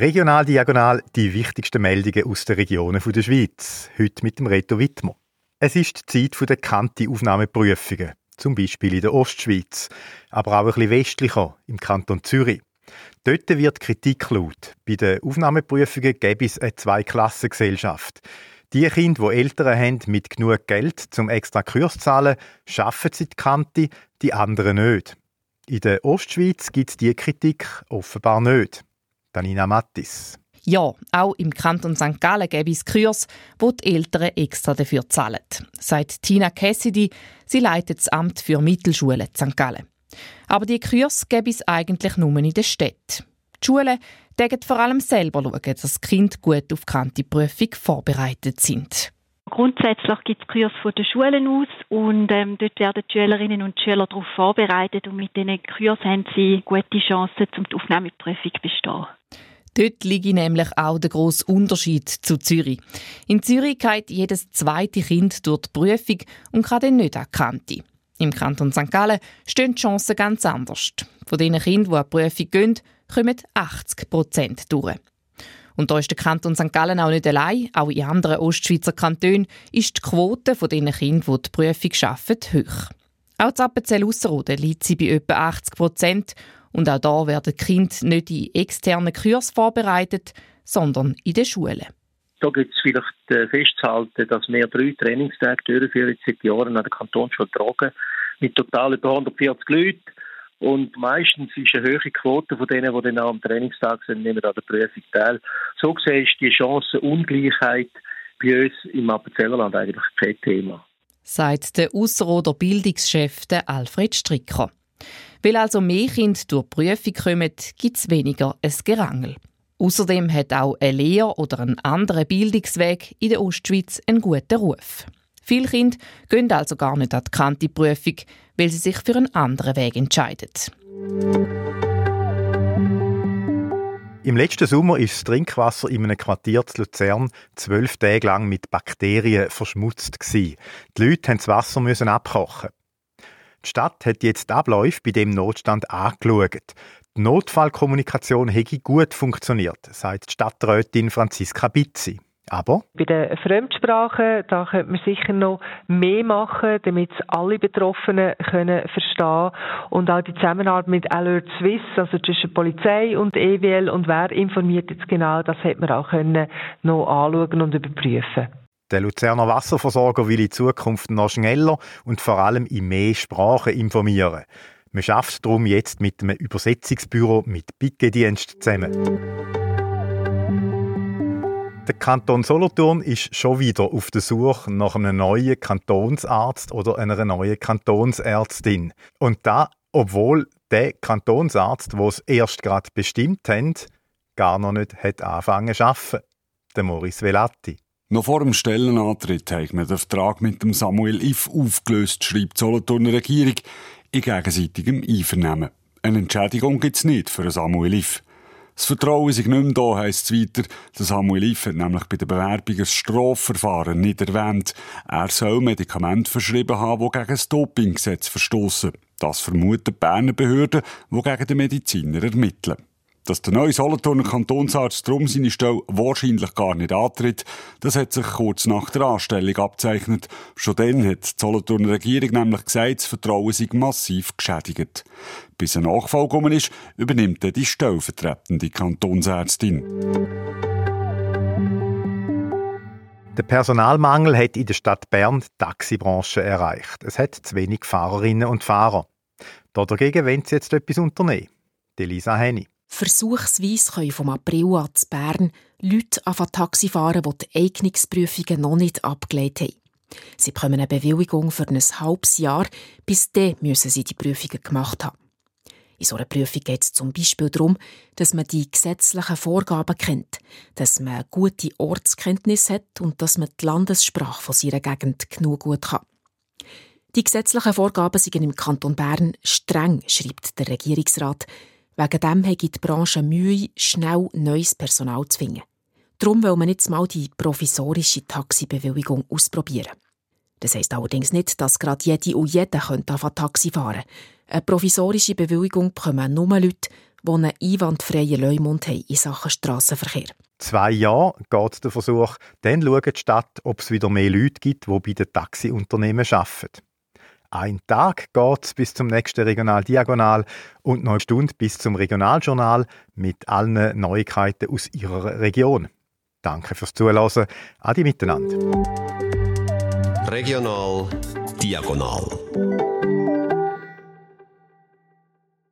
Regional Diagonal die wichtigsten Meldungen aus den Regionen der Schweiz. Heute mit dem Reto Wittmer. Es ist die Zeit der Kanti-Aufnahmeprüfungen, zum Beispiel in der Ostschweiz, aber auch ein bisschen westlicher, im Kanton Zürich. Dort wird Kritik laut. Bei den Aufnahmeprüfungen gäbe es eine Zweiklassengesellschaft. Die Kinder, die Eltern haben mit genug Geld zum extra Kurs zu zahlen, schaffen sie die Kante, die anderen nicht. In der Ostschweiz gibt es diese Kritik offenbar nicht. Danina Mattis. Ja, auch im Kanton St. Gallen gäbe es Kurs, wo die Eltern extra dafür zahlen, sagt Tina Cassidy. Sie leitet das Amt für Mittelschulen in St. Gallen. Aber die Kurs gäbe es eigentlich nur in den Städten. Die Schulen dürfen vor allem selber schauen, dass die Kinder gut auf die Kante-Prüfung vorbereitet sind. Grundsätzlich gibt es Kurs von den Schulen aus und ähm, dort werden die Schülerinnen und Schüler darauf vorbereitet und mit diesen Kurs haben sie gute Chancen, um die Aufnahmeprüfung zu bestehen. Dort liegt nämlich auch der grosse Unterschied zu Zürich. In Zürich geht jedes zweite Kind durch die Prüfung und kann dann nicht an die. Im Kanton St. Gallen stehen die Chancen ganz anders. Von den Kindern, die an die Prüfung gehen, kommen 80 Prozent durch. Und da ist der Kanton St. Gallen auch nicht allein. Auch in anderen Ostschweizer Kantonen ist die Quote von den Kindern, die die Prüfung arbeiten, hoch. Auch in Appenzell Ausserrhoden liegt sie bei etwa 80 Prozent. Und auch da werden Kinder nicht in externen Kursen vorbereitet, sondern in den Schulen. Da gibt es vielleicht äh, festzuhalten, dass wir drei Trainingstage durchführen seit Jahren an der Kantonsschule Tragen mit total über 140 Leuten. Und meistens ist eine höhere Quote von denen, die dann am Trainingstag sind, nehmen an der Prüfung teil. So gesehen ist die Chancenungleichheit bei uns im Appenzellerland eigentlich kein Thema. Sagt der Ausserrhoder Bildungschef Alfred Stricker. Weil also mehr Kinder durch die Prüfung kommen, gibt es weniger ein Gerangel. Außerdem hat auch ein Lehr- oder ein anderer Bildungsweg in der Ostschweiz einen guten Ruf. Viele Kinder gehen also gar nicht an die Kante-Prüfung, weil sie sich für einen anderen Weg entscheiden. Im letzten Sommer ist das Trinkwasser in einem Quartier zu Luzern zwölf Tage lang mit Bakterien verschmutzt. Die Leute mussten das Wasser abkochen. Die Stadt hat jetzt Abläufe bei dem Notstand angeschaut. Die Notfallkommunikation hätte gut funktioniert, sagt die Stadträtin Franziska Bizzi. Aber? Bei den Fremdsprachen, da könnte man sicher noch mehr machen, damit alle Betroffenen können verstehen und auch die Zusammenarbeit mit Alert Swiss, also zwischen Polizei und EWL und wer informiert jetzt genau, das hätte man auch können noch anschauen und überprüfen. Der Luzerner Wasserversorger will in Zukunft noch schneller und vor allem in mehr Sprachen informieren. Man schafft darum jetzt mit einem Übersetzungsbüro mit Bigedienst zusammen. Der Kanton Solothurn ist schon wieder auf der Suche nach einem neuen Kantonsarzt oder einer neuen Kantonsärztin. Und da, obwohl der Kantonsarzt, der es erst gerade bestimmt hat, gar noch nicht hat angefangen zu arbeiten. Der Maurice Velati. Noch vor dem Stellenantritt hat man den Vertrag mit dem Samuel If aufgelöst, schreibt die Solothurner Regierung in gegenseitigem Einvernehmen. Eine Entschädigung gibt es nicht für Samuel If. Das Vertrauen ist nicht mehr da, heisst es weiter. Der Samuel Iff hat nämlich bei der Bewerbung ein Strafverfahren nicht erwähnt. Er soll Medikamente verschrieben haben, die gegen das Dopinggesetz verstoßen. Das vermuten die Berner Behörden, die gegen den Mediziner ermitteln. Dass der neue Solothurner Kantonsarzt drum seine Stelle wahrscheinlich gar nicht antritt, das hat sich kurz nach der Anstellung abzeichnet. Schon dann hat die Solothurner Regierung nämlich gesagt, das Vertrauen sei massiv geschädigt. Bis ein Nachfall gekommen ist, übernimmt dann die stellvertretende Kantonsärztin. Der Personalmangel hat in der Stadt Bern die Taxibranche erreicht. Es hat zu wenig Fahrerinnen und Fahrer. Dagegen wollen sie jetzt etwas unternehmen. Elisa Henny. Versuchsweise können vom April an zu Bern Leute anfangen Taxi fahren, die die Eignungsprüfungen noch nicht abgelegt haben. Sie bekommen eine Bewilligung für ein halbes Jahr, bis dann müssen sie die Prüfungen gemacht haben. In so einer Prüfung geht es zum Beispiel darum, dass man die gesetzlichen Vorgaben kennt, dass man gute Ortskenntnis hat und dass man die Landessprache von seiner Gegend genug gut kann. Die gesetzlichen Vorgaben sind im Kanton Bern streng, schreibt der Regierungsrat. Wegen dem hat die Branche Mühe, schnell neues Personal zu finden. Darum will man jetzt mal die provisorische Taxibewilligung ausprobieren. Das heisst allerdings nicht, dass gerade jede und jeder könnte Taxi fahren Eine provisorische Bewilligung bekommen nur Leute, die einen einwandfreien Leumund haben in Sachen Strassenverkehr. Zwei Jahre geht der Versuch, dann schaut die Stadt, ob es wieder mehr Leute gibt, die bei den Taxiunternehmen arbeiten. Ein Tag geht es bis zum nächsten Regional Diagonal und noch eine Stunde bis zum Regionaljournal mit allen Neuigkeiten aus Ihrer Region. Danke fürs Zuhören. Adi miteinander. Regional Diagonal.